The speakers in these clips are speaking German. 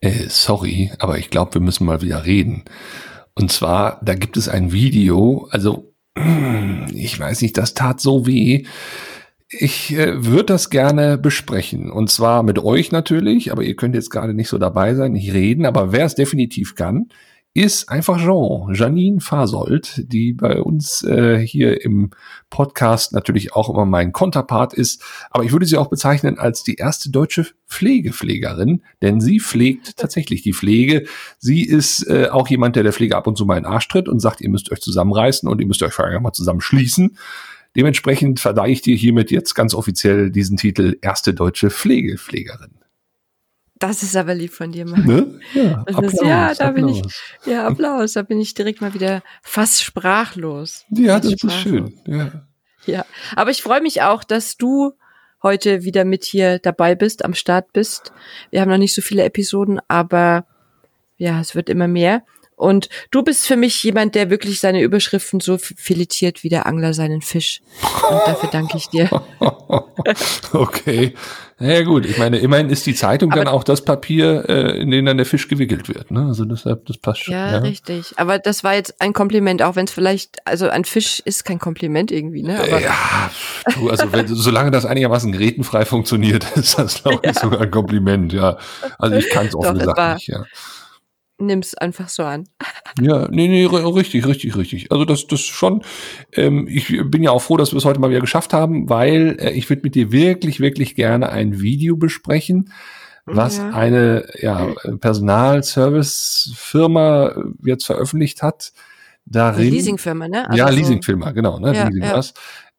Äh, sorry, aber ich glaube, wir müssen mal wieder reden. Und zwar, da gibt es ein Video, also ich weiß nicht, das tat so weh. Ich äh, würde das gerne besprechen. Und zwar mit euch natürlich, aber ihr könnt jetzt gerade nicht so dabei sein, nicht reden. Aber wer es definitiv kann, ist einfach Jean, Janine Fasold, die bei uns äh, hier im Podcast natürlich auch immer mein Konterpart ist. Aber ich würde sie auch bezeichnen als die erste deutsche Pflegepflegerin, denn sie pflegt tatsächlich die Pflege. Sie ist äh, auch jemand, der der Pflege ab und zu mal in den Arsch tritt und sagt, ihr müsst euch zusammenreißen und ihr müsst euch vor allem mal zusammenschließen. Dementsprechend verleihe ich dir hiermit jetzt ganz offiziell diesen Titel erste deutsche Pflegepflegerin. Das ist aber lieb von dir, Marc. Ne? Ja, Applaus, ist, ja, da Applaus. bin ich, ja, Applaus, da bin ich direkt mal wieder fast sprachlos. Ja, das sprachlos. ist schön, ja. Ja, aber ich freue mich auch, dass du heute wieder mit hier dabei bist, am Start bist. Wir haben noch nicht so viele Episoden, aber ja, es wird immer mehr. Und du bist für mich jemand, der wirklich seine Überschriften so filetiert wie der Angler seinen Fisch. Und dafür danke ich dir. okay. Naja gut, ich meine, immerhin ist die Zeitung aber dann auch das Papier, äh, in dem dann der Fisch gewickelt wird. Ne? Also deshalb, das passt schon. Ja, ja, richtig. Aber das war jetzt ein Kompliment, auch wenn es vielleicht, also ein Fisch ist kein Kompliment irgendwie, ne? Aber ja, du, also wenn, solange das einigermaßen gerätenfrei funktioniert, ist das, glaube ich, ja. sogar ein Kompliment, ja. Also ich kann es offen gesagt nicht, ja nimm's einfach so an. Ja, nee, nee, richtig, richtig, richtig. Also das, das schon. Ähm, ich bin ja auch froh, dass wir es heute mal wieder geschafft haben, weil äh, ich würde mit dir wirklich, wirklich gerne ein Video besprechen, was ja. eine ja, Personalservice-Firma jetzt veröffentlicht hat. Darin, Leasingfirma, ne? Also ja, Leasingfirma, genau, ne? Ja, Leasing ja. was.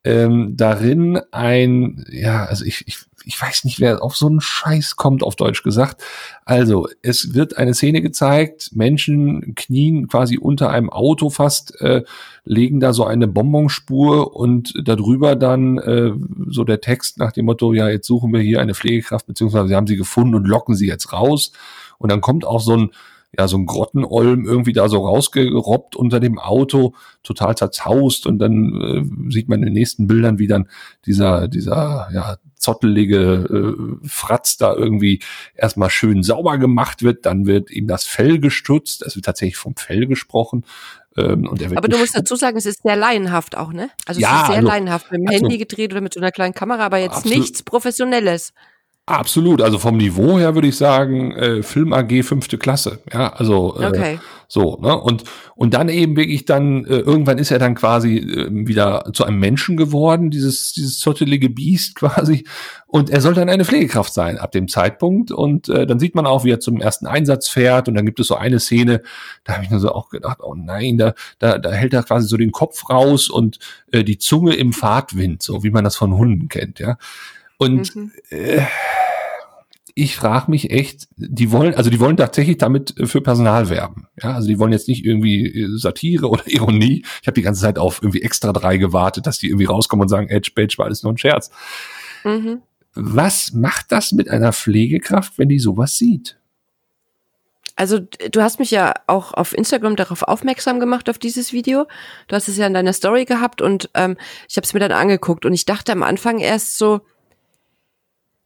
Ähm, darin ein, ja, also ich, ich ich weiß nicht, wer auf so einen Scheiß kommt, auf Deutsch gesagt. Also, es wird eine Szene gezeigt, Menschen knien quasi unter einem Auto fast, äh, legen da so eine Bonbonspur und darüber dann äh, so der Text nach dem Motto, ja, jetzt suchen wir hier eine Pflegekraft, beziehungsweise sie haben sie gefunden und locken sie jetzt raus. Und dann kommt auch so ein ja, so ein Grottenolm irgendwie da so rausgerobbt unter dem Auto, total zerzaust und dann äh, sieht man in den nächsten Bildern, wie dann dieser, dieser, ja, zottelige äh, Fratz da irgendwie erstmal schön sauber gemacht wird, dann wird ihm das Fell gestutzt, es wird tatsächlich vom Fell gesprochen. Ähm, und er wird aber du musst dazu sagen, es ist sehr laienhaft auch, ne? Also ja, es ist sehr also, laienhaft, mit dem also, Handy gedreht oder mit so einer kleinen Kamera, aber jetzt absolut. nichts Professionelles. Absolut, also vom Niveau her würde ich sagen, äh, Film AG fünfte Klasse, ja, also äh, okay. so, ne? Und und dann eben wirklich dann äh, irgendwann ist er dann quasi äh, wieder zu einem Menschen geworden, dieses dieses zottelige Biest quasi, und er soll dann eine Pflegekraft sein ab dem Zeitpunkt und äh, dann sieht man auch, wie er zum ersten Einsatz fährt und dann gibt es so eine Szene, da habe ich nur so auch gedacht, oh nein, da da da hält er quasi so den Kopf raus und äh, die Zunge im Fahrtwind, so wie man das von Hunden kennt, ja. Und mhm. äh, ich frage mich echt, die wollen, also die wollen tatsächlich damit äh, für Personal werben. Ja, also die wollen jetzt nicht irgendwie äh, Satire oder Ironie. Ich habe die ganze Zeit auf irgendwie extra drei gewartet, dass die irgendwie rauskommen und sagen, Edge Page war alles nur ein Scherz. Mhm. Was macht das mit einer Pflegekraft, wenn die sowas sieht? Also du hast mich ja auch auf Instagram darauf aufmerksam gemacht auf dieses Video. Du hast es ja in deiner Story gehabt und ähm, ich habe es mir dann angeguckt und ich dachte am Anfang erst so,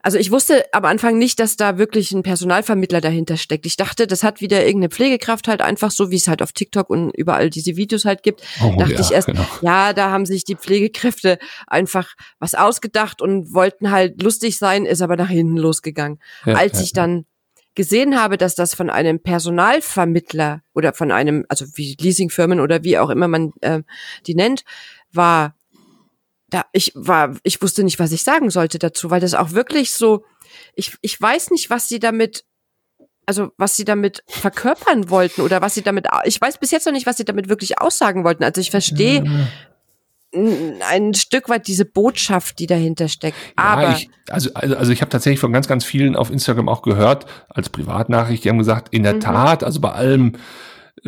also ich wusste am Anfang nicht, dass da wirklich ein Personalvermittler dahinter steckt. Ich dachte, das hat wieder irgendeine Pflegekraft halt einfach so, wie es halt auf TikTok und überall diese Videos halt gibt. Oh, dachte ja, ich erst, genau. ja, da haben sich die Pflegekräfte einfach was ausgedacht und wollten halt lustig sein, ist aber nach hinten losgegangen. Ja, Als ja, ich dann gesehen habe, dass das von einem Personalvermittler oder von einem, also wie Leasingfirmen oder wie auch immer man äh, die nennt, war, da ich war, ich wusste nicht, was ich sagen sollte dazu, weil das auch wirklich so, ich, ich weiß nicht, was sie damit, also was sie damit verkörpern wollten oder was sie damit, ich weiß bis jetzt noch nicht, was sie damit wirklich aussagen wollten. Also ich verstehe ein Stück weit diese Botschaft, die dahinter steckt. Aber ja, ich, also, also, also ich habe tatsächlich von ganz, ganz vielen auf Instagram auch gehört, als Privatnachricht, die haben gesagt, in der mhm. Tat, also bei allem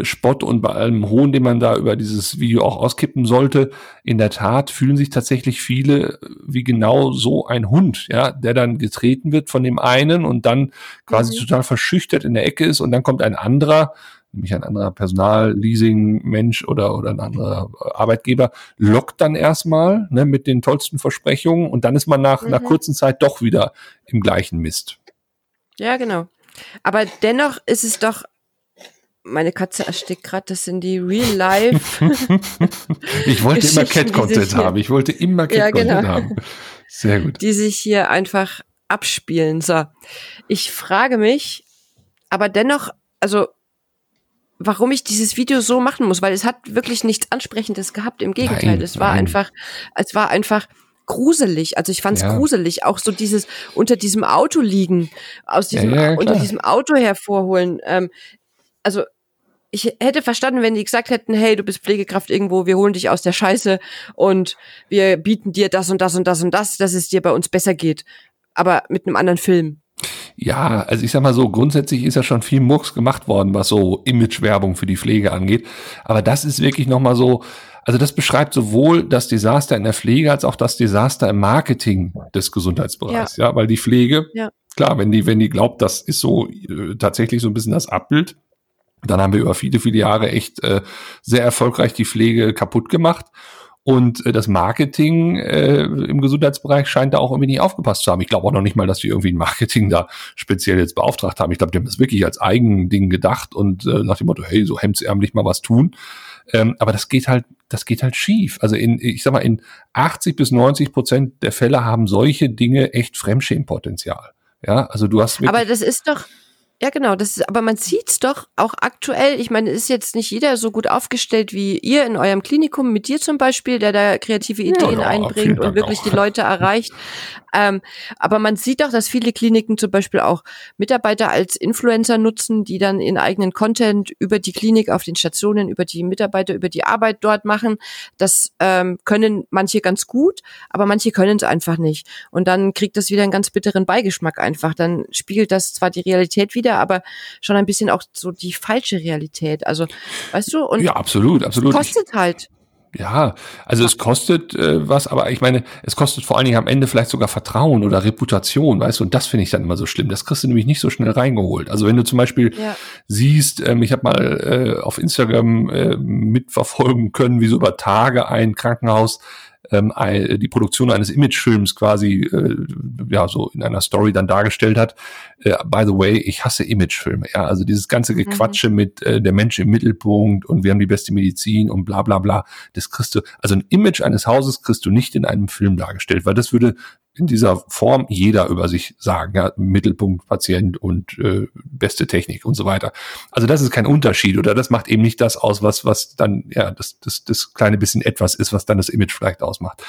Spott und bei allem Hohn, den man da über dieses Video auch auskippen sollte, in der Tat fühlen sich tatsächlich viele wie genau so ein Hund, ja, der dann getreten wird von dem einen und dann quasi mhm. total verschüchtert in der Ecke ist und dann kommt ein anderer, nämlich ein anderer Personalleasing-Mensch oder, oder ein anderer Arbeitgeber, lockt dann erstmal ne, mit den tollsten Versprechungen und dann ist man nach, mhm. nach kurzen Zeit doch wieder im gleichen Mist. Ja, genau. Aber dennoch ist es doch meine Katze erstickt gerade, das sind die Real Life. ich wollte immer Cat Content haben. Ich wollte immer Cat Content ja, genau. haben. Sehr gut. Die sich hier einfach abspielen. So. Ich frage mich, aber dennoch, also, warum ich dieses Video so machen muss, weil es hat wirklich nichts Ansprechendes gehabt. Im Gegenteil, nein, es war nein. einfach, es war einfach, gruselig. Also ich fand es ja. gruselig, auch so dieses unter diesem Auto liegen, aus diesem ja, ja, unter diesem Auto hervorholen. Ähm, also ich hätte verstanden, wenn die gesagt hätten, hey, du bist Pflegekraft irgendwo, wir holen dich aus der Scheiße und wir bieten dir das und das und das und das, dass es dir bei uns besser geht. Aber mit einem anderen Film. Ja, also ich sag mal so, grundsätzlich ist ja schon viel Murks gemacht worden, was so Imagewerbung für die Pflege angeht. Aber das ist wirklich nochmal so, also das beschreibt sowohl das Desaster in der Pflege als auch das Desaster im Marketing des Gesundheitsbereichs. Ja, ja weil die Pflege, ja. klar, wenn die, wenn die glaubt, das ist so äh, tatsächlich so ein bisschen das Abbild, dann haben wir über viele, viele Jahre echt äh, sehr erfolgreich die Pflege kaputt gemacht. Und äh, das Marketing äh, im Gesundheitsbereich scheint da auch irgendwie nicht aufgepasst zu haben. Ich glaube auch noch nicht mal, dass wir irgendwie ein Marketing da speziell jetzt beauftragt haben. Ich glaube, die haben das wirklich als Eigending gedacht und äh, nach dem Motto, hey, so hemdsärmlich mal was tun. Ähm, aber das geht halt, das geht halt schief. Also in, ich sag mal, in 80 bis 90 Prozent der Fälle haben solche Dinge echt Fremdschämpotenzial. Ja, also du hast. Aber das ist doch, ja, genau. Das ist, aber man sieht's doch auch aktuell. Ich meine, ist jetzt nicht jeder so gut aufgestellt wie ihr in eurem Klinikum, mit dir zum Beispiel, der da kreative Ideen ja, ja, einbringt und wirklich auch. die Leute erreicht. Ähm, aber man sieht doch, dass viele Kliniken zum Beispiel auch Mitarbeiter als Influencer nutzen, die dann ihren eigenen Content über die Klinik auf den Stationen, über die Mitarbeiter, über die Arbeit dort machen. Das ähm, können manche ganz gut, aber manche können es einfach nicht. Und dann kriegt das wieder einen ganz bitteren Beigeschmack einfach. Dann spiegelt das zwar die Realität wieder, aber schon ein bisschen auch so die falsche Realität. Also, weißt du? Und ja, absolut, absolut. Kostet halt. Ja, also es kostet äh, was, aber ich meine, es kostet vor allen Dingen am Ende vielleicht sogar Vertrauen oder Reputation, weißt du, und das finde ich dann immer so schlimm. Das kriegst du nämlich nicht so schnell reingeholt. Also wenn du zum Beispiel ja. siehst, ähm, ich habe mal äh, auf Instagram äh, mitverfolgen können, wie so über Tage ein Krankenhaus ähm, die Produktion eines Imagefilms quasi äh, ja so in einer Story dann dargestellt hat. Äh, by the way, ich hasse Imagefilme. Ja, also dieses ganze mhm. Gequatsche mhm. mit äh, der Mensch im Mittelpunkt und wir haben die beste Medizin und bla bla bla. Das kriegst du, also ein Image eines Hauses kriegst du nicht in einem Film dargestellt, weil das würde in dieser Form jeder über sich sagen, ja, Mittelpunkt, Patient und äh, beste Technik und so weiter. Also das ist kein Unterschied oder das macht eben nicht das aus, was, was dann, ja, das, das, das kleine bisschen etwas ist, was dann das Image vielleicht ausmacht.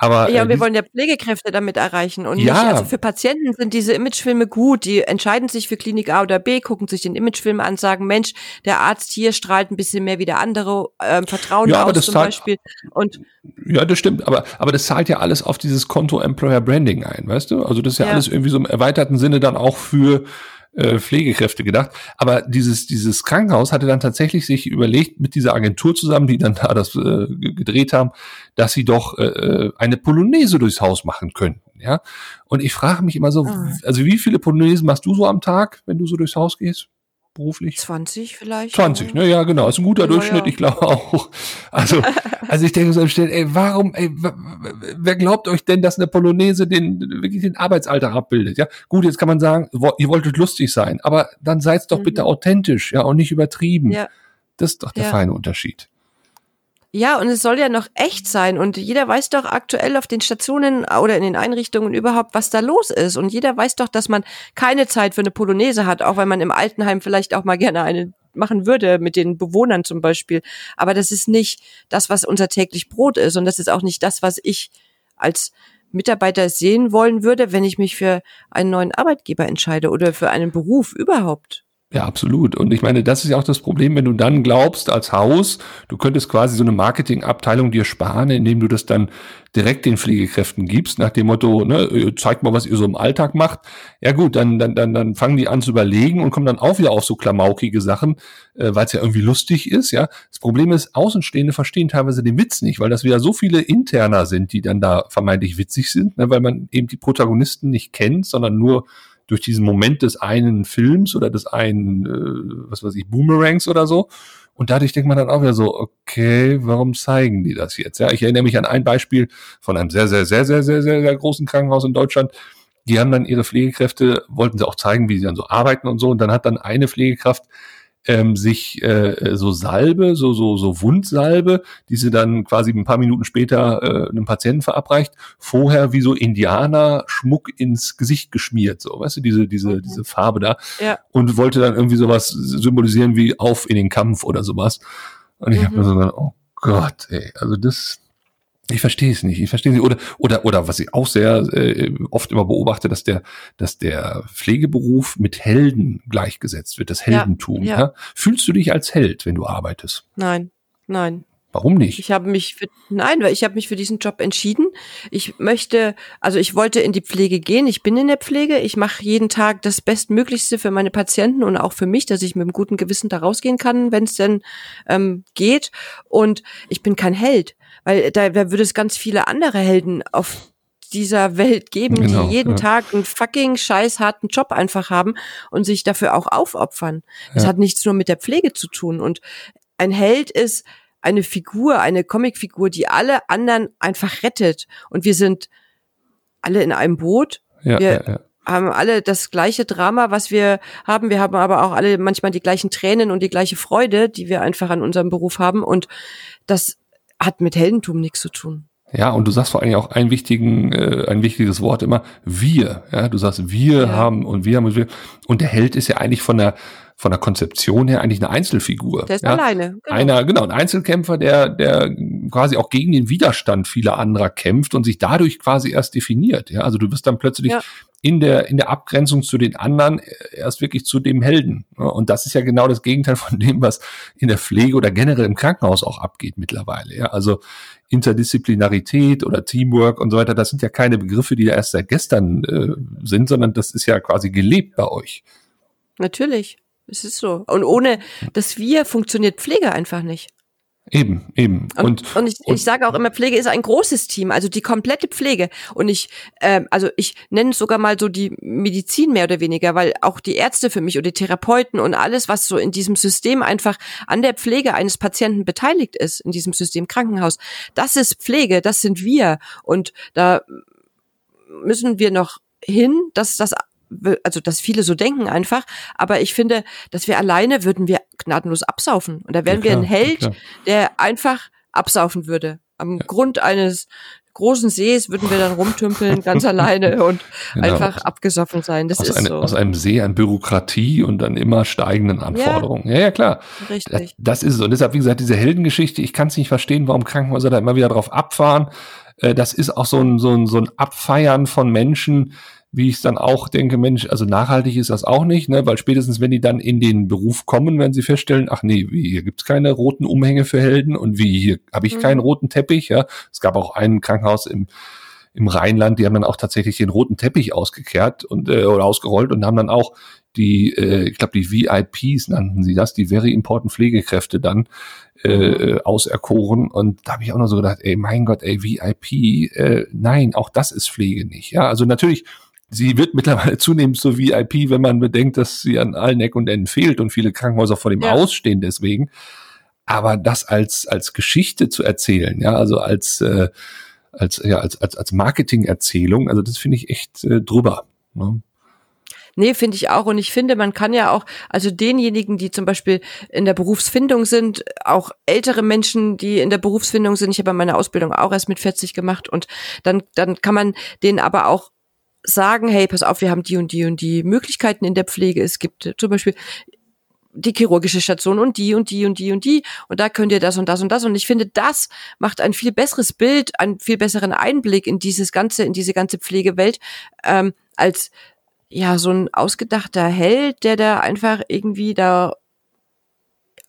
Aber ja, äh, wir wollen ja Pflegekräfte damit erreichen und ja. nicht, also für Patienten sind diese Imagefilme gut. Die entscheiden sich für Klinik A oder B, gucken sich den Imagefilm an, sagen, Mensch, der Arzt hier strahlt ein bisschen mehr wie der andere, ähm, Vertrauen ja, aus zum zahlt, Beispiel. Und ja, das stimmt, aber aber das zahlt ja alles auf dieses Konto Employer Branding ein, weißt du? Also das ist ja, ja. alles irgendwie so im erweiterten Sinne dann auch für äh, Pflegekräfte gedacht. Aber dieses, dieses Krankenhaus hatte dann tatsächlich sich überlegt, mit dieser Agentur zusammen, die dann da das äh, gedreht haben, dass sie doch äh, äh, eine Polonaise durchs Haus machen könnten. Ja. Und ich frage mich immer so, ah. also wie viele Polonaisen machst du so am Tag, wenn du so durchs Haus gehst? Beruflich? 20 vielleicht. 20, ne? Ja, genau. Ist ein guter ja, Durchschnitt, ja. ich glaube auch. Also, also ich denke so Stellen, ey, warum, ey, wer glaubt euch denn, dass eine Polonaise den, wirklich den Arbeitsalltag abbildet? Ja, gut, jetzt kann man sagen, ihr wolltet lustig sein, aber dann seid doch mhm. bitte authentisch, ja, und nicht übertrieben. Ja. Das ist doch der feine Unterschied. Ja, und es soll ja noch echt sein. Und jeder weiß doch aktuell auf den Stationen oder in den Einrichtungen überhaupt, was da los ist. Und jeder weiß doch, dass man keine Zeit für eine Polonaise hat, auch wenn man im Altenheim vielleicht auch mal gerne eine machen würde mit den Bewohnern zum Beispiel. Aber das ist nicht das, was unser täglich Brot ist. Und das ist auch nicht das, was ich als Mitarbeiter sehen wollen würde, wenn ich mich für einen neuen Arbeitgeber entscheide oder für einen Beruf überhaupt. Ja, absolut. Und ich meine, das ist ja auch das Problem, wenn du dann glaubst als Haus, du könntest quasi so eine Marketingabteilung dir sparen, indem du das dann direkt den Pflegekräften gibst, nach dem Motto, ne, zeigt mal, was ihr so im Alltag macht. Ja gut, dann, dann, dann, dann fangen die an zu überlegen und kommen dann auch wieder auf so klamaukige Sachen, äh, weil es ja irgendwie lustig ist, ja. Das Problem ist, Außenstehende verstehen teilweise den Witz nicht, weil das wieder so viele Interner sind, die dann da vermeintlich witzig sind, ne, weil man eben die Protagonisten nicht kennt, sondern nur durch diesen Moment des einen Films oder des einen, äh, was weiß ich, Boomerangs oder so. Und dadurch denkt man dann auch wieder so, okay, warum zeigen die das jetzt? Ja, ich erinnere mich an ein Beispiel von einem sehr, sehr, sehr, sehr, sehr, sehr, sehr großen Krankenhaus in Deutschland. die haben dann ihre Pflegekräfte, wollten sie auch zeigen, wie sie dann so arbeiten und so. Und dann hat dann eine Pflegekraft ähm, sich äh, so Salbe, so, so, so Wundsalbe, die sie dann quasi ein paar Minuten später äh, einem Patienten verabreicht, vorher wie so Indianer Schmuck ins Gesicht geschmiert, so, weißt du, diese, diese, mhm. diese Farbe da. Ja. Und wollte dann irgendwie sowas symbolisieren wie auf in den Kampf oder sowas. Und ich mhm. habe mir so gedacht, oh Gott, ey, also das, ich verstehe es nicht. Ich verstehe es nicht. Oder, oder, oder was ich auch sehr äh, oft immer beobachte, dass der, dass der Pflegeberuf mit Helden gleichgesetzt wird, das Heldentum. Ja, ja. Ja? Fühlst du dich als Held, wenn du arbeitest? Nein, nein. Warum nicht? Ich habe mich für, nein, weil ich habe mich für diesen Job entschieden. Ich möchte, also ich wollte in die Pflege gehen. Ich bin in der Pflege. Ich mache jeden Tag das Bestmöglichste für meine Patienten und auch für mich, dass ich mit einem guten Gewissen da rausgehen kann, wenn es denn ähm, geht. Und ich bin kein Held. Weil da, da würde es ganz viele andere Helden auf dieser Welt geben, genau, die jeden ja. Tag einen fucking scheiß harten Job einfach haben und sich dafür auch aufopfern. Das ja. hat nichts nur mit der Pflege zu tun. Und ein Held ist eine Figur, eine Comicfigur, die alle anderen einfach rettet. Und wir sind alle in einem Boot. Ja, wir ja, haben alle das gleiche Drama, was wir haben. Wir haben aber auch alle manchmal die gleichen Tränen und die gleiche Freude, die wir einfach an unserem Beruf haben. Und das hat mit Heldentum nichts zu tun. Ja, und du sagst vor allem auch ein wichtigen, äh, ein wichtiges Wort immer, wir. Ja, du sagst, wir ja. haben und wir haben und wir. Und der Held ist ja eigentlich von der von der Konzeption her eigentlich eine Einzelfigur. Der ist ja? alleine. Genau. Einer, genau, ein Einzelkämpfer, der, der quasi auch gegen den Widerstand vieler anderer kämpft und sich dadurch quasi erst definiert. Ja, also du wirst dann plötzlich ja. In der, in der Abgrenzung zu den anderen erst wirklich zu dem Helden. Und das ist ja genau das Gegenteil von dem, was in der Pflege oder generell im Krankenhaus auch abgeht mittlerweile. Ja, also Interdisziplinarität oder Teamwork und so weiter, das sind ja keine Begriffe, die ja erst seit gestern äh, sind, sondern das ist ja quasi gelebt bei euch. Natürlich. Es ist so. Und ohne das Wir funktioniert Pflege einfach nicht. Eben, eben. Und, und, und ich, und, ich sage auch immer, Pflege ist ein großes Team, also die komplette Pflege. Und ich, ähm, also ich nenne es sogar mal so die Medizin mehr oder weniger, weil auch die Ärzte für mich oder die Therapeuten und alles, was so in diesem System einfach an der Pflege eines Patienten beteiligt ist, in diesem System Krankenhaus, das ist Pflege, das sind wir. Und da müssen wir noch hin, dass das also dass viele so denken einfach, aber ich finde, dass wir alleine würden wir gnadenlos absaufen und da wären ja, wir ein Held, ja, der einfach absaufen würde. Am ja. Grund eines großen Sees würden wir dann rumtümpeln, ganz alleine und genau. einfach abgesoffen sein. Das aus ist eine, so. Aus einem See an Bürokratie und dann immer steigenden Anforderungen. Ja, ja, ja klar. Richtig. Das, das, ist es. Und deshalb, wie gesagt, diese Heldengeschichte, ich kann es nicht verstehen, warum Krankenhäuser da immer wieder drauf abfahren. Äh, das ist auch so ein, so ein, so ein Abfeiern von Menschen, wie ich dann auch denke, Mensch, also nachhaltig ist das auch nicht, ne? weil spätestens, wenn die dann in den Beruf kommen, werden sie feststellen, ach nee, wie, hier gibt's keine roten Umhänge für Helden und wie, hier habe ich mhm. keinen roten Teppich. Ja, Es gab auch ein Krankenhaus im, im Rheinland, die haben dann auch tatsächlich den roten Teppich ausgekehrt und äh, oder ausgerollt und haben dann auch die, äh, ich glaube, die VIPs nannten sie das, die Very Important Pflegekräfte dann äh, äh, auserkoren. Und da habe ich auch noch so gedacht, ey, mein Gott, ey, VIP, äh, nein, auch das ist Pflege nicht. Ja, also natürlich sie wird mittlerweile zunehmend so VIP, wenn man bedenkt, dass sie an allen Ecken und Enden fehlt und viele Krankenhäuser vor dem ja. Ausstehen deswegen. Aber das als, als Geschichte zu erzählen, ja, also als, äh, als, ja, als, als, als Marketingerzählung, also das finde ich echt äh, drüber. Ne? Nee, finde ich auch. Und ich finde, man kann ja auch, also denjenigen, die zum Beispiel in der Berufsfindung sind, auch ältere Menschen, die in der Berufsfindung sind, ich habe meine Ausbildung auch erst mit 40 gemacht und dann, dann kann man denen aber auch sagen, hey, pass auf, wir haben die und die und die Möglichkeiten in der Pflege. Es gibt zum Beispiel die chirurgische Station und die und die und die und die und da könnt ihr das und das und das und ich finde, das macht ein viel besseres Bild, einen viel besseren Einblick in dieses ganze, in diese ganze Pflegewelt ähm, als ja so ein ausgedachter Held, der da einfach irgendwie da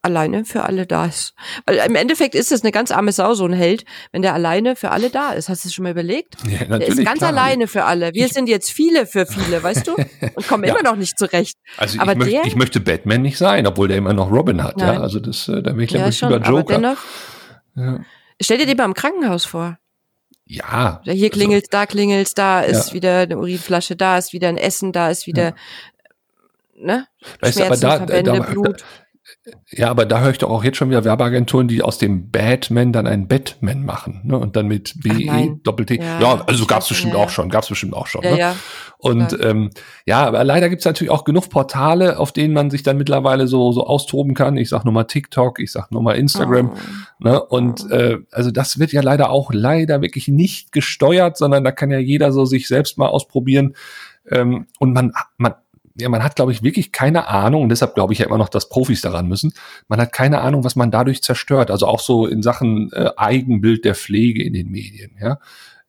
alleine für alle da ist. Weil im Endeffekt ist es eine ganz arme Sau, so ein Held, wenn der alleine für alle da ist. Hast du es schon mal überlegt? Ja, der ist ganz klar. alleine für alle. Wir ich sind jetzt viele für viele, weißt du? Und kommen ja. immer noch nicht zurecht. Also aber ich, möchte, ich möchte Batman nicht sein, obwohl der immer noch Robin hat. Nein. Ja, also das, äh, da bin ich ja, lieber Joker. Aber dennoch, ja. Stell dir den mal im Krankenhaus vor. Ja. Hier also klingelt, also, da klingelt, da ist ja. wieder eine Urinflasche, da ist wieder ein Essen, da ist wieder, ja. ne? Weißt du, aber da, da, Blut Ja, aber da höre ich doch auch jetzt schon wieder Werbeagenturen, die aus dem Batman dann einen Batman machen, ne? Und dann mit B E Doppel-T. Ja, ja, also gab's bestimmt ja, auch schon, gab's bestimmt auch schon. Ja, ne? ja. Und ja. Ähm, ja, aber leider gibt's natürlich auch genug Portale, auf denen man sich dann mittlerweile so so austoben kann. Ich sag nur mal TikTok, ich sag nur mal Instagram. Oh. Ne? Und oh. äh, also das wird ja leider auch leider wirklich nicht gesteuert, sondern da kann ja jeder so sich selbst mal ausprobieren. Ähm, und man man ja, man hat, glaube ich, wirklich keine Ahnung, und deshalb glaube ich ja immer noch, dass Profis daran müssen. Man hat keine Ahnung, was man dadurch zerstört. Also auch so in Sachen äh, Eigenbild der Pflege in den Medien, ja.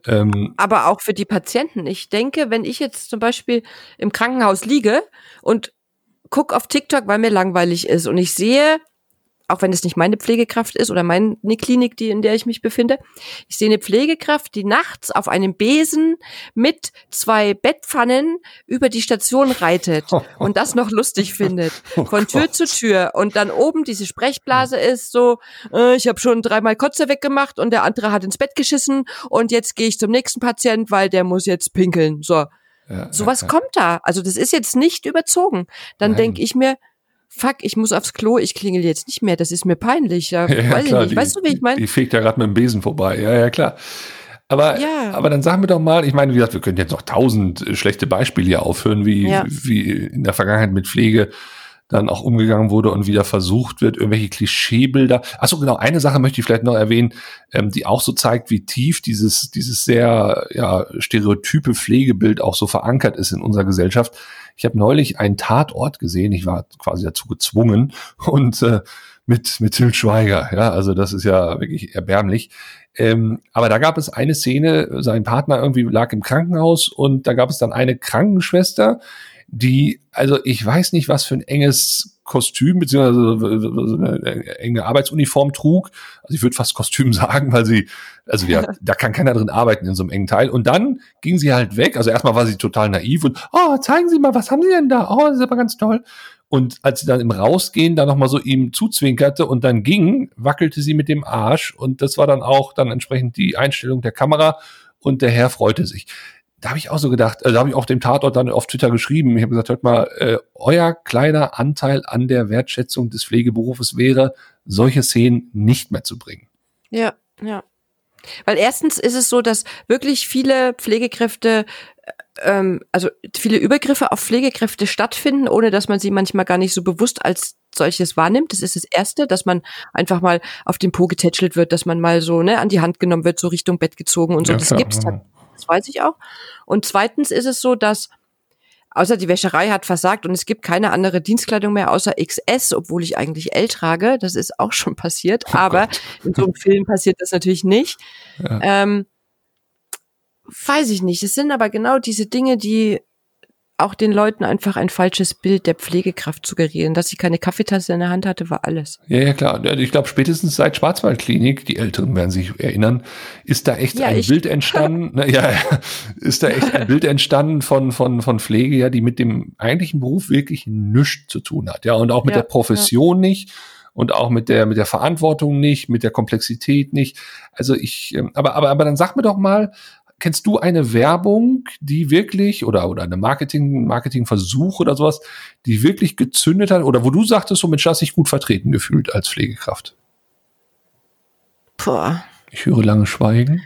Ähm, Aber auch für die Patienten. Ich denke, wenn ich jetzt zum Beispiel im Krankenhaus liege und guck auf TikTok, weil mir langweilig ist und ich sehe auch wenn es nicht meine Pflegekraft ist oder meine Klinik, die in der ich mich befinde. Ich sehe eine Pflegekraft, die nachts auf einem Besen mit zwei Bettpfannen über die Station reitet und das noch lustig findet, oh von Tür zu Tür und dann oben diese Sprechblase ist so, äh, ich habe schon dreimal Kotze weggemacht und der andere hat ins Bett geschissen und jetzt gehe ich zum nächsten Patient, weil der muss jetzt pinkeln. So. Ja, Sowas ja, ja. kommt da. Also das ist jetzt nicht überzogen. Dann denke ich mir, fuck, ich muss aufs Klo, ich klingel jetzt nicht mehr, das ist mir peinlich. Ja, ja weiß klar, ich nicht. weißt du, wie ich meine? Die fegt ja gerade mit dem Besen vorbei, ja, ja, klar. Aber, ja. aber dann sagen wir doch mal, ich meine, wie gesagt, wir können jetzt noch tausend äh, schlechte Beispiele hier aufhören, wie, ja. wie in der Vergangenheit mit Pflege dann auch umgegangen wurde und wieder versucht wird, irgendwelche Klischeebilder. Achso, genau, eine Sache möchte ich vielleicht noch erwähnen, ähm, die auch so zeigt, wie tief dieses, dieses sehr ja, stereotype Pflegebild auch so verankert ist in unserer Gesellschaft. Ich habe neulich einen Tatort gesehen, ich war quasi dazu gezwungen und äh, mit, mit Til Schweiger, ja, also das ist ja wirklich erbärmlich. Ähm, aber da gab es eine Szene, sein Partner irgendwie lag im Krankenhaus und da gab es dann eine Krankenschwester, die, also ich weiß nicht, was für ein enges Kostüm beziehungsweise so eine enge Arbeitsuniform trug. Also ich würde fast Kostüm sagen, weil sie, also ja, da kann keiner drin arbeiten in so einem engen Teil. Und dann ging sie halt weg. Also erstmal war sie total naiv und, oh, zeigen Sie mal, was haben Sie denn da? Oh, das ist aber ganz toll. Und als sie dann im Rausgehen da nochmal so ihm zuzwinkerte und dann ging, wackelte sie mit dem Arsch. Und das war dann auch dann entsprechend die Einstellung der Kamera. Und der Herr freute sich da habe ich auch so gedacht, äh, da habe ich auch dem Tatort dann auf Twitter geschrieben. Ich habe gesagt, hört mal, äh, euer kleiner Anteil an der Wertschätzung des Pflegeberufes wäre, solche Szenen nicht mehr zu bringen. Ja, ja. Weil erstens ist es so, dass wirklich viele Pflegekräfte, ähm, also viele Übergriffe auf Pflegekräfte stattfinden, ohne dass man sie manchmal gar nicht so bewusst als solches wahrnimmt. Das ist das Erste, dass man einfach mal auf den Po getätschelt wird, dass man mal so ne, an die Hand genommen wird, so Richtung Bett gezogen und so. Ja, das klar. gibt's dann das weiß ich auch. Und zweitens ist es so, dass außer die Wäscherei hat versagt und es gibt keine andere Dienstkleidung mehr außer XS, obwohl ich eigentlich L trage. Das ist auch schon passiert, oh aber Gott. in so einem Film passiert das natürlich nicht. Ja. Ähm, weiß ich nicht. Es sind aber genau diese Dinge, die auch den Leuten einfach ein falsches Bild der Pflegekraft suggerieren. Dass sie keine Kaffeetasse in der Hand hatte, war alles. Ja, ja, klar. Ich glaube, spätestens seit Schwarzwaldklinik, die Älteren werden sich erinnern, ist da echt ja, ein Bild entstanden, na, ja, ist da echt ein Bild entstanden von, von, von Pflege, ja, die mit dem eigentlichen Beruf wirklich nichts zu tun hat. Ja, und auch mit ja, der Profession ja. nicht und auch mit der mit der Verantwortung nicht, mit der Komplexität nicht. Also ich, ähm, aber aber aber dann sag mir doch mal, kennst du eine Werbung, die wirklich oder oder eine Marketing Marketingversuch oder sowas, die wirklich gezündet hat oder wo du sagtest, so Mensch, hast dich gut vertreten gefühlt als Pflegekraft? Boah. Ich höre lange Schweigen.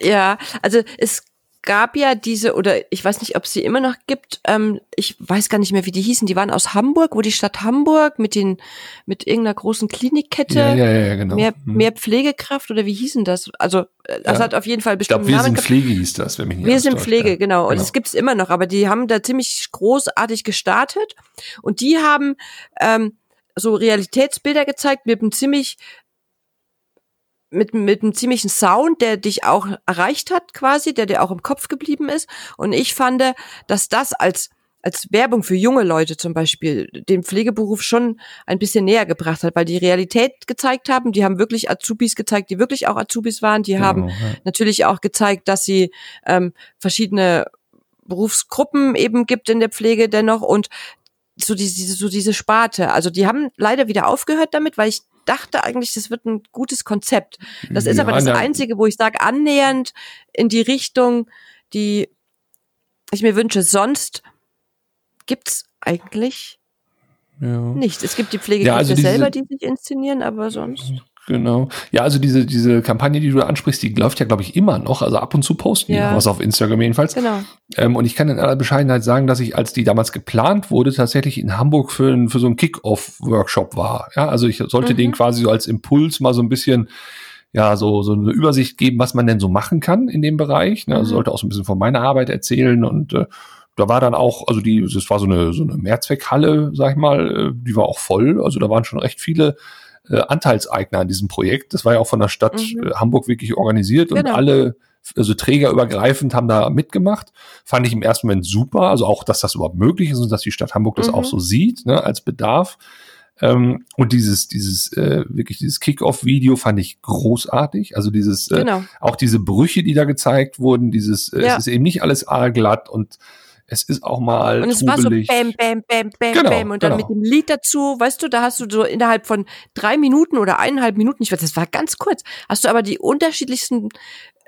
Ja, also es gab ja diese, oder ich weiß nicht, ob es sie immer noch gibt, ähm, ich weiß gar nicht mehr, wie die hießen, die waren aus Hamburg, wo die Stadt Hamburg mit den, mit irgendeiner großen Klinikkette, ja, ja, ja, genau. mehr, hm. mehr Pflegekraft oder wie hießen das? Also äh, das hat auf jeden Fall bestimmt. Ich glaube, wir Namen sind Pflege hieß das, wenn mich nicht Wir sind Pflege, genau. Und genau. es gibt's immer noch, aber die haben da ziemlich großartig gestartet und die haben ähm, so Realitätsbilder gezeigt mit einem ziemlich mit, mit einem ziemlichen Sound, der dich auch erreicht hat quasi, der dir auch im Kopf geblieben ist. Und ich fand, dass das als als Werbung für junge Leute zum Beispiel den Pflegeberuf schon ein bisschen näher gebracht hat, weil die Realität gezeigt haben, die haben wirklich Azubis gezeigt, die wirklich auch Azubis waren, die genau, haben ja. natürlich auch gezeigt, dass sie ähm, verschiedene Berufsgruppen eben gibt in der Pflege dennoch und so diese, so diese Sparte. Also die haben leider wieder aufgehört damit, weil ich dachte eigentlich, das wird ein gutes Konzept. Das ist ja, aber das na, Einzige, wo ich sage, annähernd in die Richtung, die ich mir wünsche. Sonst gibt's eigentlich ja. nichts. Es gibt die Pflegekräfte ja, also selber, die sich inszenieren, aber sonst. Genau. Ja, also diese, diese Kampagne, die du ansprichst, die läuft ja, glaube ich, immer noch. Also ab und zu posten ja. die was auf Instagram jedenfalls. Genau. Ähm, und ich kann in aller Bescheidenheit sagen, dass ich, als die damals geplant wurde, tatsächlich in Hamburg für, für so einen Kick-Off-Workshop war. Ja, also ich sollte mhm. den quasi so als Impuls mal so ein bisschen ja, so, so eine Übersicht geben, was man denn so machen kann in dem Bereich. Ne? Also mhm. sollte auch so ein bisschen von meiner Arbeit erzählen und äh, da war dann auch, also die, das war so eine, so eine Mehrzweckhalle, sag ich mal, äh, die war auch voll. Also da waren schon recht viele äh, Anteilseigner an diesem Projekt. Das war ja auch von der Stadt mhm. Äh, Hamburg wirklich organisiert genau. und alle, also trägerübergreifend haben da mitgemacht. Fand ich im ersten Moment super. Also auch, dass das überhaupt möglich ist und dass die Stadt Hamburg das mhm. auch so sieht, ne, als Bedarf. Ähm, und dieses, dieses, äh, wirklich dieses Kick-Off-Video fand ich großartig. Also dieses, äh, genau. auch diese Brüche, die da gezeigt wurden, dieses, äh, ja. es ist eben nicht alles aalglatt und es ist auch mal Und es trubelig. war so bam, bam, bam, bam, genau, bam. Und dann genau. mit dem Lied dazu, weißt du, da hast du so innerhalb von drei Minuten oder eineinhalb Minuten, ich weiß, das war ganz kurz, hast du aber die unterschiedlichsten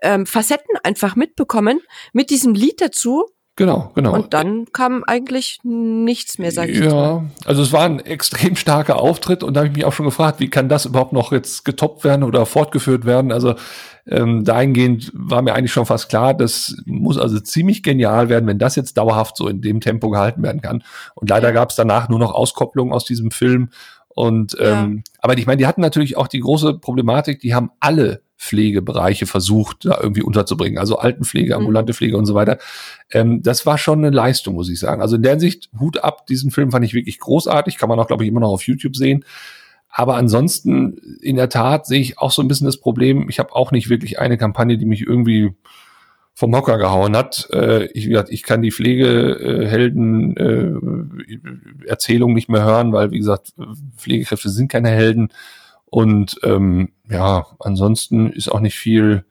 ähm, Facetten einfach mitbekommen mit diesem Lied dazu. Genau, genau. Und dann kam eigentlich nichts mehr, sag ich Ja, mal. also es war ein extrem starker Auftritt und da habe ich mich auch schon gefragt, wie kann das überhaupt noch jetzt getoppt werden oder fortgeführt werden? Also ähm, dahingehend war mir eigentlich schon fast klar, das muss also ziemlich genial werden, wenn das jetzt dauerhaft so in dem Tempo gehalten werden kann. Und leider gab es danach nur noch Auskopplungen aus diesem Film. Und ähm, ja. aber ich meine, die hatten natürlich auch die große Problematik, die haben alle Pflegebereiche versucht, da irgendwie unterzubringen. Also Altenpflege, mhm. ambulante Pflege und so weiter. Ähm, das war schon eine Leistung, muss ich sagen. Also in der Sicht, Hut ab, diesen Film fand ich wirklich großartig. Kann man auch, glaube ich, immer noch auf YouTube sehen. Aber ansonsten, in der Tat, sehe ich auch so ein bisschen das Problem. Ich habe auch nicht wirklich eine Kampagne, die mich irgendwie vom Hocker gehauen hat. Äh, ich, ich kann die Pflegehelden äh, nicht mehr hören, weil, wie gesagt, Pflegekräfte sind keine Helden. Und ähm, ja, ansonsten ist auch nicht viel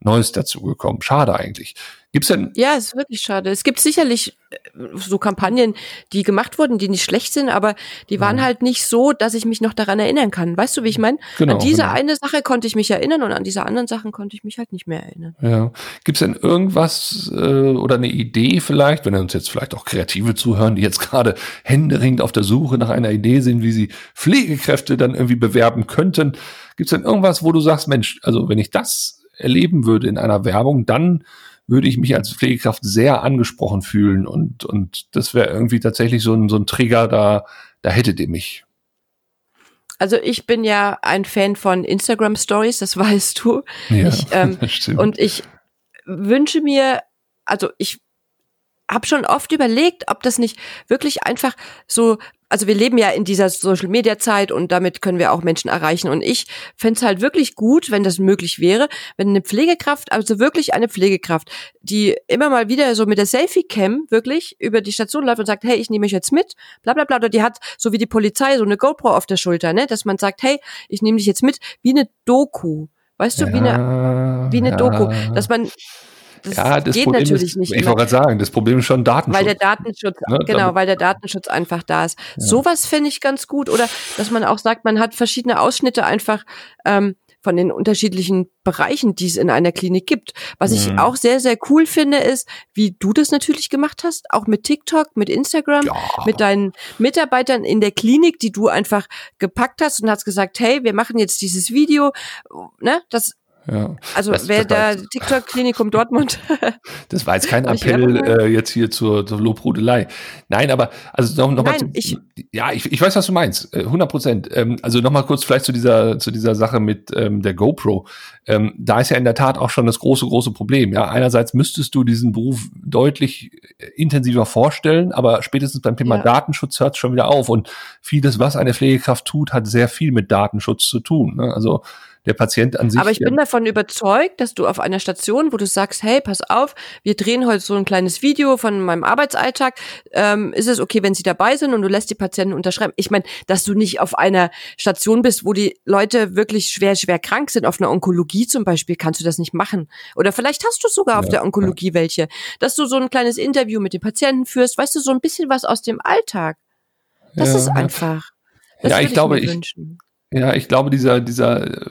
Neues dazu gekommen. Schade eigentlich. Gibt's denn? Ja, es ist wirklich schade. Es gibt sicherlich äh, so Kampagnen, die gemacht wurden, die nicht schlecht sind, aber die waren mhm. halt nicht so, dass ich mich noch daran erinnern kann. Weißt du, wie ich meine? Genau, an diese genau. eine Sache konnte ich mich erinnern und an diese anderen Sachen konnte ich mich halt nicht mehr erinnern. Ja. Gibt's denn irgendwas äh, oder eine Idee vielleicht, wenn uns jetzt vielleicht auch Kreative zuhören, die jetzt gerade händeringend auf der Suche nach einer Idee sind, wie sie Pflegekräfte dann irgendwie bewerben könnten? Gibt's denn irgendwas, wo du sagst, Mensch, also wenn ich das erleben würde in einer Werbung, dann würde ich mich als Pflegekraft sehr angesprochen fühlen und, und das wäre irgendwie tatsächlich so ein, so ein Trigger, da, da hättet ihr mich. Also ich bin ja ein Fan von Instagram Stories, das weißt du. Ja, ich, ähm, und ich wünsche mir, also ich habe schon oft überlegt, ob das nicht wirklich einfach so also wir leben ja in dieser Social Media Zeit und damit können wir auch Menschen erreichen. Und ich fände es halt wirklich gut, wenn das möglich wäre, wenn eine Pflegekraft, also wirklich eine Pflegekraft, die immer mal wieder so mit der Selfie-Cam wirklich über die Station läuft und sagt, hey, ich nehme mich jetzt mit, bla bla bla. Oder die hat, so wie die Polizei, so eine GoPro auf der Schulter, ne? Dass man sagt, hey, ich nehme dich jetzt mit, wie eine Doku. Weißt du, ja, wie eine, wie eine ja. Doku. Dass man das ja, das geht Problem natürlich ist, nicht. Ich wollte gerade sagen, das Problem ist schon Datenschutz. Weil der Datenschutz, ne? genau, weil der Datenschutz einfach da ist. Ja. Sowas finde ich ganz gut. Oder dass man auch sagt, man hat verschiedene Ausschnitte einfach ähm, von den unterschiedlichen Bereichen, die es in einer Klinik gibt. Was mhm. ich auch sehr, sehr cool finde, ist, wie du das natürlich gemacht hast, auch mit TikTok, mit Instagram, ja. mit deinen Mitarbeitern in der Klinik, die du einfach gepackt hast und hast gesagt, hey, wir machen jetzt dieses Video, ne? Das ja. Also das, wer da TikTok-Klinikum Dortmund. das war jetzt kein Appell äh, jetzt hier zur, zur Lobhudelei. Nein, aber also noch, noch Nein, mal zu, ich, ja, ich, ich weiß, was du meinst, 100 äh, Prozent. Ähm, also noch mal kurz vielleicht zu dieser zu dieser Sache mit ähm, der GoPro. Ähm, da ist ja in der Tat auch schon das große große Problem. Ja, einerseits müsstest du diesen Beruf deutlich äh, intensiver vorstellen, aber spätestens beim Thema ja. Datenschutz hört es schon wieder auf und vieles, was eine Pflegekraft tut, hat sehr viel mit Datenschutz zu tun. Ne? Also der Patient an sich. Aber ich bin davon überzeugt, dass du auf einer Station, wo du sagst, hey, pass auf, wir drehen heute so ein kleines Video von meinem Arbeitsalltag, ähm, ist es okay, wenn sie dabei sind und du lässt die Patienten unterschreiben? Ich meine, dass du nicht auf einer Station bist, wo die Leute wirklich schwer, schwer krank sind, auf einer Onkologie zum Beispiel, kannst du das nicht machen. Oder vielleicht hast du sogar auf ja, der Onkologie ja. welche, dass du so ein kleines Interview mit den Patienten führst, weißt du, so ein bisschen was aus dem Alltag. Das ja, ist einfach. Das ja, ich glaube, ich, wünschen. Ja, ich glaube, dieser, dieser,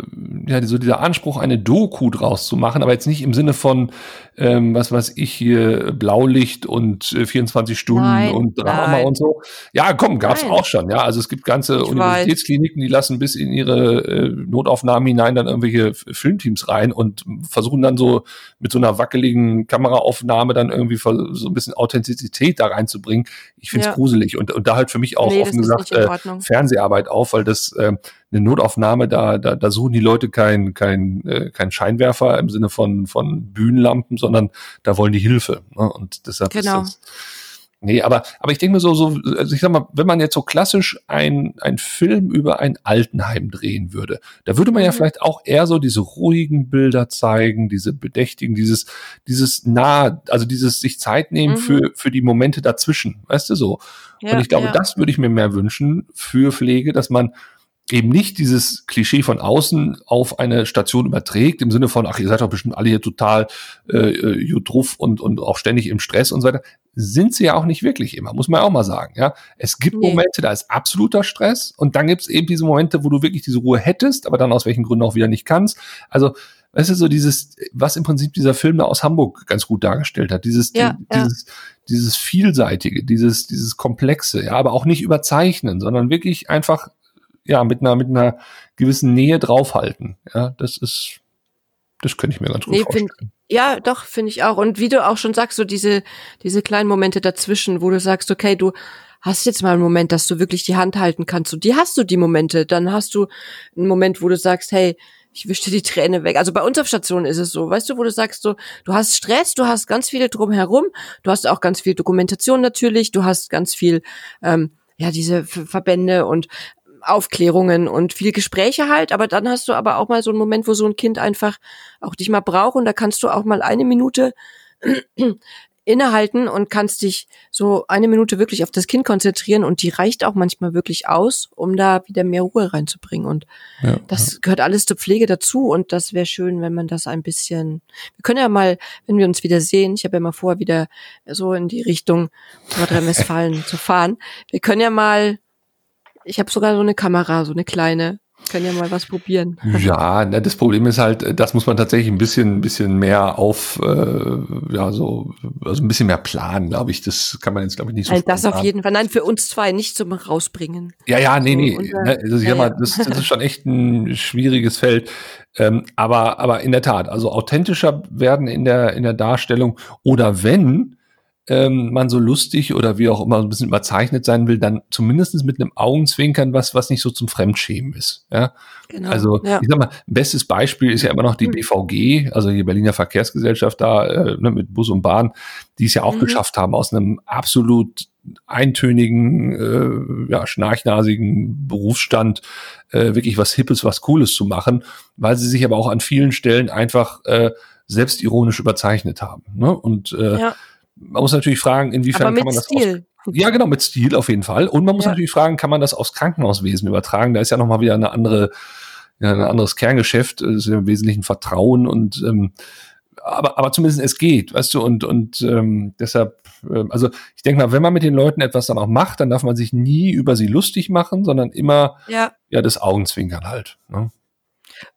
ja, so dieser Anspruch, eine Doku draus zu machen, aber jetzt nicht im Sinne von, ähm, was weiß ich hier, Blaulicht und äh, 24 Stunden nein, und Drama nein. und so. Ja, komm, gab's nein. auch schon, ja. Also es gibt ganze ich Universitätskliniken, die lassen bis in ihre äh, Notaufnahmen hinein dann irgendwelche Filmteams rein und versuchen dann so mit so einer wackeligen Kameraaufnahme dann irgendwie so ein bisschen Authentizität da reinzubringen. Ich finde es ja. gruselig und, und da halt für mich auch nee, offen gesagt äh, Fernseharbeit auf, weil das äh, eine Notaufnahme, da, da, da suchen die Leute kein, kein, äh, kein Scheinwerfer im Sinne von, von Bühnenlampen, sondern da wollen die Hilfe. Ne? Und deshalb genau. ist das, Nee, aber, aber ich denke mir so, so, also ich sag mal, wenn man jetzt so klassisch ein, ein Film über ein Altenheim drehen würde, da würde man ja mhm. vielleicht auch eher so diese ruhigen Bilder zeigen, diese bedächtigen, dieses, dieses nah, also dieses sich Zeit nehmen mhm. für, für die Momente dazwischen, weißt du so. Ja, Und ich glaube, ja. das würde ich mir mehr wünschen für Pflege, dass man eben nicht dieses Klischee von außen auf eine Station überträgt, im Sinne von, ach, ihr seid doch bestimmt alle hier total äh, jutruff und, und auch ständig im Stress und so weiter. Sind sie ja auch nicht wirklich immer, muss man auch mal sagen. Ja, Es gibt nee. Momente, da ist absoluter Stress und dann gibt es eben diese Momente, wo du wirklich diese Ruhe hättest, aber dann aus welchen Gründen auch wieder nicht kannst. Also weißt du, so dieses, was im Prinzip dieser Film da aus Hamburg ganz gut dargestellt hat, dieses, ja, die, ja. dieses, dieses vielseitige, dieses, dieses komplexe, ja, aber auch nicht überzeichnen, sondern wirklich einfach ja, mit einer, mit einer gewissen Nähe draufhalten. Ja, das ist, das könnte ich mir ganz gut nee, vorstellen. Find, ja, doch, finde ich auch. Und wie du auch schon sagst, so diese, diese kleinen Momente dazwischen, wo du sagst, okay, du hast jetzt mal einen Moment, dass du wirklich die Hand halten kannst. Und die hast du die Momente. Dann hast du einen Moment, wo du sagst, hey, ich wischte die Träne weg. Also bei uns auf Station ist es so, weißt du, wo du sagst so, du hast Stress, du hast ganz viele drumherum, du hast auch ganz viel Dokumentation natürlich, du hast ganz viel, ähm, ja, diese Verbände und Aufklärungen und viel Gespräche halt, aber dann hast du aber auch mal so einen Moment, wo so ein Kind einfach auch dich mal braucht und da kannst du auch mal eine Minute innehalten und kannst dich so eine Minute wirklich auf das Kind konzentrieren und die reicht auch manchmal wirklich aus, um da wieder mehr Ruhe reinzubringen und ja, das ja. gehört alles zur Pflege dazu und das wäre schön, wenn man das ein bisschen, wir können ja mal, wenn wir uns wieder sehen, ich habe ja mal vor, wieder so in die Richtung Nordrhein-Westfalen zu fahren, wir können ja mal ich habe sogar so eine Kamera, so eine kleine. Können ja mal was probieren. Ja, ne, das Problem ist halt, das muss man tatsächlich ein bisschen, ein bisschen mehr auf, äh, ja, so, also ein bisschen mehr planen, glaube ich. Das kann man jetzt, glaube ich, nicht so. Also das auf jeden Fall. Nein, für uns zwei nicht zum Rausbringen. Ja, ja, nee, nee. Unser, ne, also ja, mal, das, das ist schon echt ein schwieriges Feld. Ähm, aber, aber in der Tat, also authentischer werden in der, in der Darstellung oder wenn, ähm, man so lustig oder wie auch immer so ein bisschen überzeichnet sein will, dann zumindest mit einem Augenzwinkern was, was nicht so zum Fremdschämen ist. Ja? Genau, also ja. ich sag mal, bestes Beispiel ist ja immer noch die mhm. BVG, also die Berliner Verkehrsgesellschaft da äh, ne, mit Bus und Bahn, die es ja auch mhm. geschafft haben, aus einem absolut eintönigen, äh, ja, schnarchnasigen Berufsstand äh, wirklich was Hippes, was Cooles zu machen, weil sie sich aber auch an vielen Stellen einfach äh, selbstironisch überzeichnet haben. Ne? Und äh, ja man muss natürlich fragen, inwiefern kann man das Stil. Aus, ja, genau, mit Stil auf jeden Fall. Und man muss ja. natürlich fragen, kann man das aufs Krankenhauswesen übertragen? Da ist ja nochmal wieder eine andere, ja, ein anderes Kerngeschäft, das ist ja im Wesentlichen Vertrauen und ähm, aber, aber zumindest es geht, weißt du, und, und ähm, deshalb, äh, also ich denke mal, wenn man mit den Leuten etwas dann auch macht, dann darf man sich nie über sie lustig machen, sondern immer ja, ja das Augenzwinkern halt. Ne?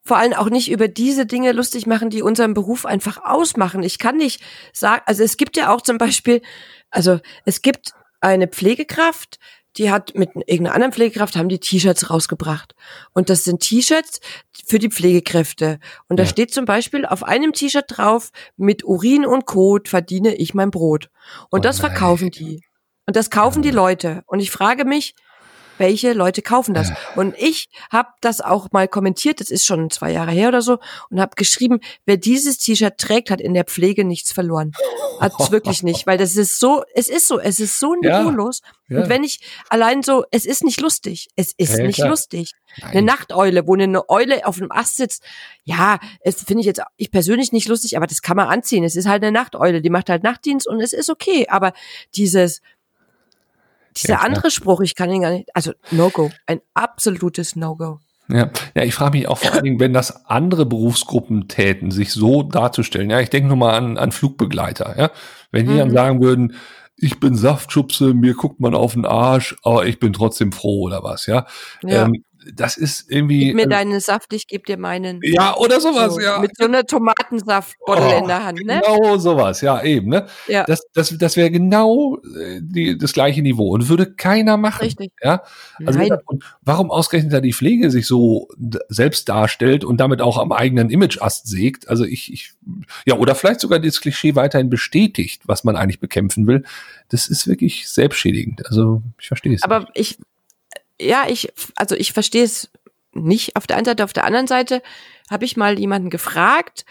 Vor allem auch nicht über diese Dinge lustig machen, die unseren Beruf einfach ausmachen. Ich kann nicht sagen, also es gibt ja auch zum Beispiel, also es gibt eine Pflegekraft, die hat mit irgendeiner anderen Pflegekraft haben die T-Shirts rausgebracht. Und das sind T-Shirts für die Pflegekräfte. Und da ja. steht zum Beispiel auf einem T-Shirt drauf, mit Urin und Kot verdiene ich mein Brot. Und oh das verkaufen die. Und das kaufen die Leute. Und ich frage mich, welche Leute kaufen das. Und ich habe das auch mal kommentiert, das ist schon zwei Jahre her oder so, und habe geschrieben, wer dieses T-Shirt trägt, hat in der Pflege nichts verloren. Hat's wirklich nicht, weil das ist so, es ist so, es ist so niveaulos. Ja, ja. Und wenn ich allein so, es ist nicht lustig, es ist ja, nicht klar. lustig. Nein. Eine Nachteule, wo eine Eule auf einem Ast sitzt, ja, es finde ich jetzt ich persönlich nicht lustig, aber das kann man anziehen. Es ist halt eine Nachteule, die macht halt Nachtdienst und es ist okay. Aber dieses dieser ja, andere Spruch, ich kann ihn gar nicht, also No-Go, ein absolutes No-Go. Ja, ja, ich frage mich auch vor allen Dingen, wenn das andere Berufsgruppen täten, sich so darzustellen. Ja, ich denke nur mal an, an Flugbegleiter. Ja, wenn die mhm. dann sagen würden, ich bin Saftschubse, mir guckt man auf den Arsch, aber ich bin trotzdem froh oder was. Ja, ja. Ähm, das ist irgendwie. Gib mir äh, deinen Saft, ich geb dir meinen. Ja, oder sowas, so, ja. Mit so einer Tomatensaftbottle oh, in der Hand, ne? Genau sowas, ja, eben, ne? Ja. Das, das, das wäre genau äh, die, das gleiche Niveau und würde keiner machen. Richtig. Ja. Also, Nein. Warum ausgerechnet da die Pflege sich so selbst darstellt und damit auch am eigenen Imageast sägt? Also ich, ich, ja, oder vielleicht sogar das Klischee weiterhin bestätigt, was man eigentlich bekämpfen will. Das ist wirklich selbstschädigend. Also ich verstehe es. Aber nicht. ich, ja, ich, also ich verstehe es nicht auf der einen Seite. Auf der anderen Seite habe ich mal jemanden gefragt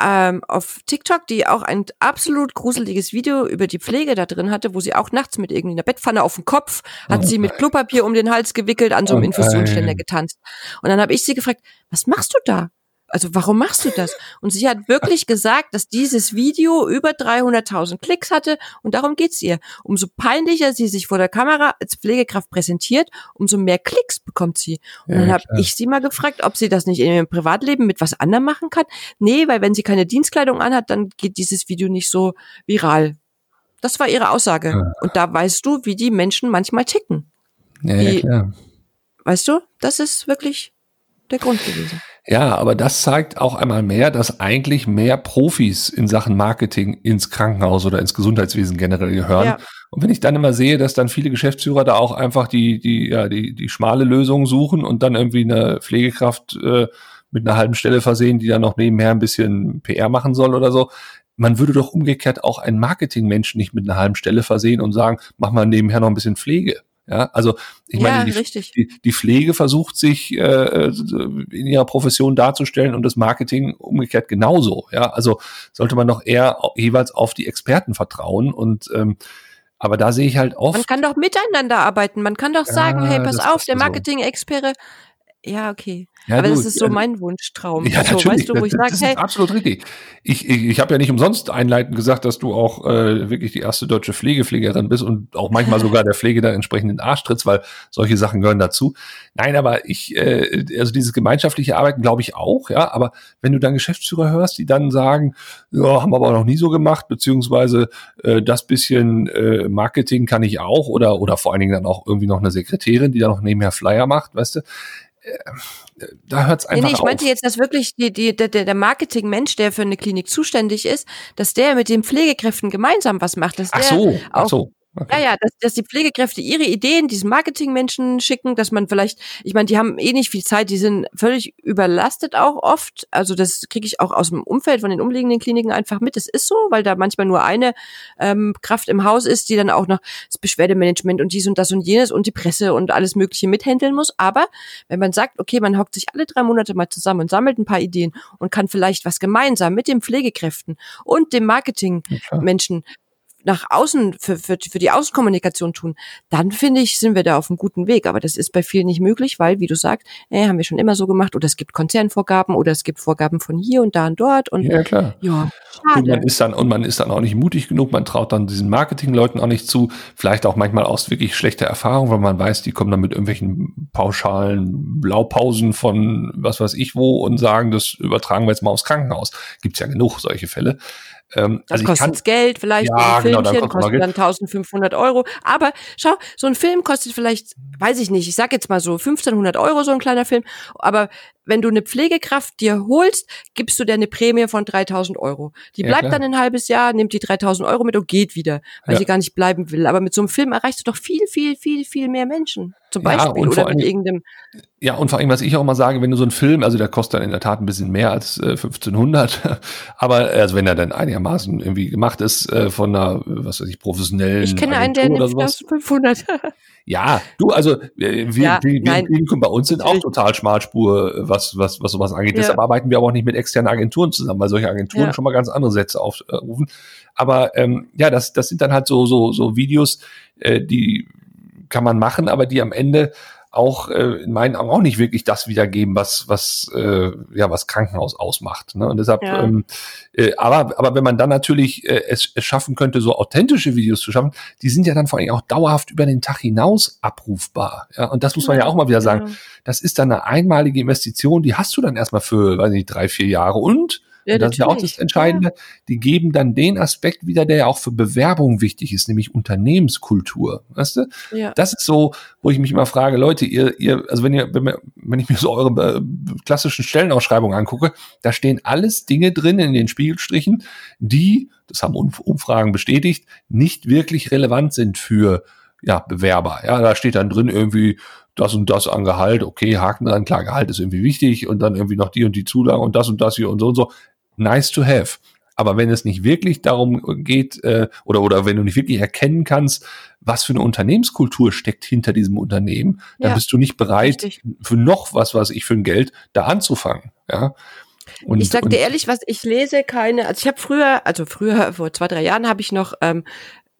ähm, auf TikTok, die auch ein absolut gruseliges Video über die Pflege da drin hatte, wo sie auch nachts mit irgendeiner Bettpfanne auf dem Kopf hat oh sie mit Klopapier um den Hals gewickelt, an so einem oh Infusionsständer getanzt. Und dann habe ich sie gefragt, was machst du da? Also warum machst du das? Und sie hat wirklich gesagt, dass dieses Video über 300.000 Klicks hatte und darum geht's ihr. Umso peinlicher sie sich vor der Kamera als Pflegekraft präsentiert, umso mehr Klicks bekommt sie. Und ja, dann habe ich sie mal gefragt, ob sie das nicht in ihrem Privatleben mit was anderem machen kann. Nee, weil wenn sie keine Dienstkleidung anhat, dann geht dieses Video nicht so viral. Das war ihre Aussage. Ja. Und da weißt du, wie die Menschen manchmal ticken. Ja, ja, klar. Weißt du, das ist wirklich der Grund gewesen. Ja, aber das zeigt auch einmal mehr, dass eigentlich mehr Profis in Sachen Marketing ins Krankenhaus oder ins Gesundheitswesen generell gehören. Ja. Und wenn ich dann immer sehe, dass dann viele Geschäftsführer da auch einfach die, die, ja, die, die schmale Lösung suchen und dann irgendwie eine Pflegekraft äh, mit einer halben Stelle versehen, die dann noch nebenher ein bisschen PR machen soll oder so. Man würde doch umgekehrt auch einen Marketingmenschen nicht mit einer halben Stelle versehen und sagen, mach mal nebenher noch ein bisschen Pflege. Ja, also ich meine, die, die, die, Pflege versucht sich äh, in ihrer Profession darzustellen und das Marketing umgekehrt genauso. Ja, also sollte man doch eher jeweils auf die Experten vertrauen und ähm, aber da sehe ich halt oft. Man kann doch miteinander arbeiten. Man kann doch sagen, ja, hey, pass auf, der Marketing-Experte. Ja, okay. Ja, aber du, das ist so mein Wunschtraum. Ja, so, natürlich. Weißt du, wo ich sage, hey, absolut richtig. Ich, ich, ich habe ja nicht umsonst einleitend gesagt, dass du auch äh, wirklich die erste deutsche Pflegepflegerin bist und auch manchmal sogar der Pflege dann entsprechend den Arsch trittst, weil solche Sachen gehören dazu. Nein, aber ich, äh, also dieses gemeinschaftliche Arbeiten glaube ich auch, ja. Aber wenn du dann Geschäftsführer hörst, die dann sagen, ja, haben wir aber noch nie so gemacht, beziehungsweise äh, das bisschen äh, Marketing kann ich auch oder oder vor allen Dingen dann auch irgendwie noch eine Sekretärin, die da noch nebenher Flyer macht, weißt du da hört es einfach nee, nee, ich meinte jetzt, dass wirklich die, die, der, der Marketingmensch, der für eine Klinik zuständig ist, dass der mit den Pflegekräften gemeinsam was macht. Dass ach so, ach so. Okay. Ja, ja, dass, dass die Pflegekräfte ihre Ideen diesen Marketingmenschen schicken, dass man vielleicht, ich meine, die haben eh nicht viel Zeit, die sind völlig überlastet auch oft. Also das kriege ich auch aus dem Umfeld von den umliegenden Kliniken einfach mit. Das ist so, weil da manchmal nur eine ähm, Kraft im Haus ist, die dann auch noch das Beschwerdemanagement und dies und das und jenes und die Presse und alles Mögliche mithändeln muss. Aber wenn man sagt, okay, man hockt sich alle drei Monate mal zusammen und sammelt ein paar Ideen und kann vielleicht was gemeinsam mit den Pflegekräften und dem Marketingmenschen nach außen für, für, für die Außenkommunikation tun, dann finde ich, sind wir da auf einem guten Weg. Aber das ist bei vielen nicht möglich, weil, wie du sagst, äh, haben wir schon immer so gemacht oder es gibt Konzernvorgaben oder es gibt Vorgaben von hier und da und dort und ja klar. Ja, schade. Und man ist dann und man ist dann auch nicht mutig genug, man traut dann diesen Marketingleuten auch nicht zu, vielleicht auch manchmal aus wirklich schlechter Erfahrung, weil man weiß, die kommen dann mit irgendwelchen pauschalen Blaupausen von was weiß ich wo und sagen, das übertragen wir jetzt mal aufs Krankenhaus. Gibt's ja genug solche Fälle. Ähm, das also kostet Geld, vielleicht ja, ein Filmchen genau, dann kostet dann 1500 Euro. Aber schau, so ein Film kostet vielleicht, weiß ich nicht, ich sag jetzt mal so 1500 Euro so ein kleiner Film. Aber wenn du eine Pflegekraft dir holst, gibst du dir eine Prämie von 3000 Euro. Die bleibt ja, dann ein halbes Jahr, nimmt die 3000 Euro mit und geht wieder, weil ja. sie gar nicht bleiben will. Aber mit so einem Film erreichst du doch viel, viel, viel, viel mehr Menschen. Zum Beispiel. Ja, oder mit irgendeinem. Ja, und vor allem, was ich auch mal sage, wenn du so einen Film, also der kostet dann in der Tat ein bisschen mehr als äh, 1500, aber also wenn er dann einigermaßen irgendwie gemacht ist äh, von einer, was weiß ich, professionellen. Ich kenne einen, der nimmt 1500. Ja, du, also wir, ja, wir, wir Klinikum bei uns sind auch total Schmalspur, was, was, was sowas angeht. Ja. Deshalb arbeiten wir aber auch nicht mit externen Agenturen zusammen, weil solche Agenturen ja. schon mal ganz andere Sätze aufrufen. Aber ähm, ja, das, das sind dann halt so, so, so Videos, äh, die kann man machen, aber die am Ende auch äh, in meinen Augen auch nicht wirklich das wiedergeben, was was äh, ja was Krankenhaus ausmacht. Ne? Und deshalb, ja. ähm, äh, aber aber wenn man dann natürlich äh, es, es schaffen könnte, so authentische Videos zu schaffen, die sind ja dann vor allem auch dauerhaft über den Tag hinaus abrufbar. Ja, und das muss man ja, ja auch mal wieder sagen. Ja. Das ist dann eine einmalige Investition, die hast du dann erstmal für, weiß nicht, drei vier Jahre und Ja, das ist ja auch das Entscheidende. Ja. Die geben dann den Aspekt wieder, der ja auch für Bewerbung wichtig ist, nämlich Unternehmenskultur. Weißt du? Ja. Das ist so, wo ich mich immer frage, Leute, ihr, ihr, also wenn ihr, wenn, wenn ich mir so eure äh, klassischen Stellenausschreibungen angucke, da stehen alles Dinge drin in den Spiegelstrichen, die, das haben Umfragen bestätigt, nicht wirklich relevant sind für ja, Bewerber. Ja, da steht dann drin irgendwie das und das an Gehalt, okay, Haken dran, klar, Gehalt ist irgendwie wichtig und dann irgendwie noch die und die Zulagen und das und das hier und so und so. Nice to have. Aber wenn es nicht wirklich darum geht, äh, oder, oder wenn du nicht wirklich erkennen kannst, was für eine Unternehmenskultur steckt hinter diesem Unternehmen, dann ja, bist du nicht bereit, richtig. für noch was, was ich für ein Geld da anzufangen. Ja. Und, ich sag dir ehrlich, was ich lese, keine, also ich habe früher, also früher, vor zwei, drei Jahren habe ich noch ähm,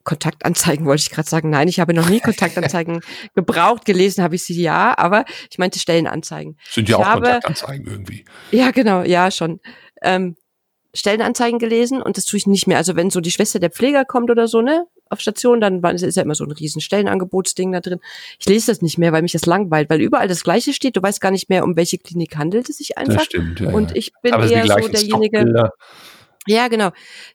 Kontaktanzeigen wollte ich gerade sagen. Nein, ich habe noch nie Kontaktanzeigen gebraucht. Gelesen habe ich sie ja, aber ich meinte Stellenanzeigen. Sind ja ich auch habe, Kontaktanzeigen irgendwie. Ja, genau, ja, schon. Ähm, Stellenanzeigen gelesen und das tue ich nicht mehr. Also wenn so die Schwester der Pfleger kommt oder so, ne, auf Station, dann ist ja immer so ein riesen Stellenangebotsding da drin. Ich lese das nicht mehr, weil mich das langweilt, weil überall das Gleiche steht. Du weißt gar nicht mehr, um welche Klinik handelt es sich einfach. Das stimmt, ja. Und ich bin eher so derjenige. Ja, genau.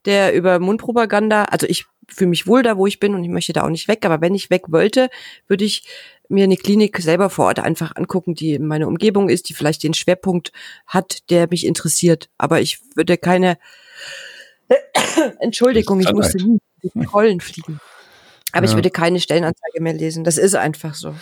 Der über Mundpropaganda, also ich fühle mich wohl da, wo ich bin und ich möchte da auch nicht weg. Aber wenn ich weg wollte, würde ich mir eine Klinik selber vor Ort einfach angucken, die in meiner Umgebung ist, die vielleicht den Schwerpunkt hat, der mich interessiert. Aber ich würde keine Entschuldigung, ich musste nie die Rollen fliegen. Aber ja. ich würde keine Stellenanzeige mehr lesen. Das ist einfach so.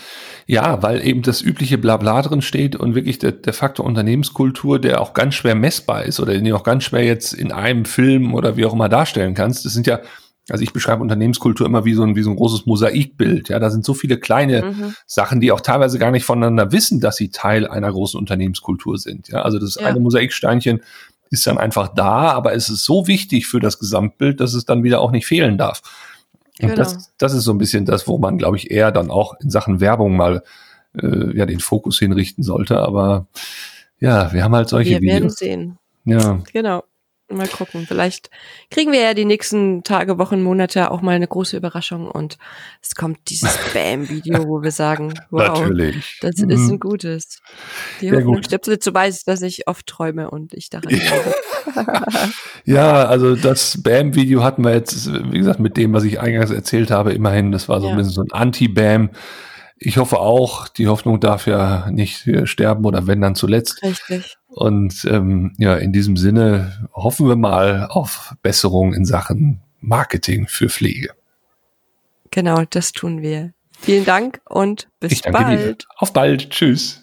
Ja, weil eben das übliche Blabla drin steht und wirklich der, der Faktor Unternehmenskultur, der auch ganz schwer messbar ist oder den du auch ganz schwer jetzt in einem Film oder wie auch immer darstellen kannst. Das sind ja, also ich beschreibe Unternehmenskultur immer wie so ein, wie so ein großes Mosaikbild. Ja, da sind so viele kleine mhm. Sachen, die auch teilweise gar nicht voneinander wissen, dass sie Teil einer großen Unternehmenskultur sind. Ja, also das ja. eine Mosaiksteinchen ist dann einfach da, aber es ist so wichtig für das Gesamtbild, dass es dann wieder auch nicht fehlen darf. Und genau. das, das ist so ein bisschen das, wo man, glaube ich, eher dann auch in Sachen Werbung mal äh, ja den Fokus hinrichten sollte. Aber ja, wir haben halt solche wir Videos. Wir werden sehen. Ja. Genau. Mal gucken. Vielleicht kriegen wir ja die nächsten Tage, Wochen, Monate auch mal eine große Überraschung und es kommt dieses Bam-Video, wo wir sagen, wow, Natürlich. das mhm. ist ein gutes. Die Sehr Hoffnung gut. stirbt zu weiß, dass ich oft träume und ich daran ja, also das Bam-Video hatten wir jetzt, wie gesagt, mit dem, was ich eingangs erzählt habe, immerhin, das war so ja. ein bisschen so ein Anti-Bam. Ich hoffe auch, die Hoffnung darf ja nicht sterben oder wenn dann zuletzt. Richtig. Und ähm, ja, in diesem Sinne hoffen wir mal auf Besserung in Sachen Marketing für Pflege. Genau, das tun wir. Vielen Dank und bis bald. Dir. Auf bald. Tschüss.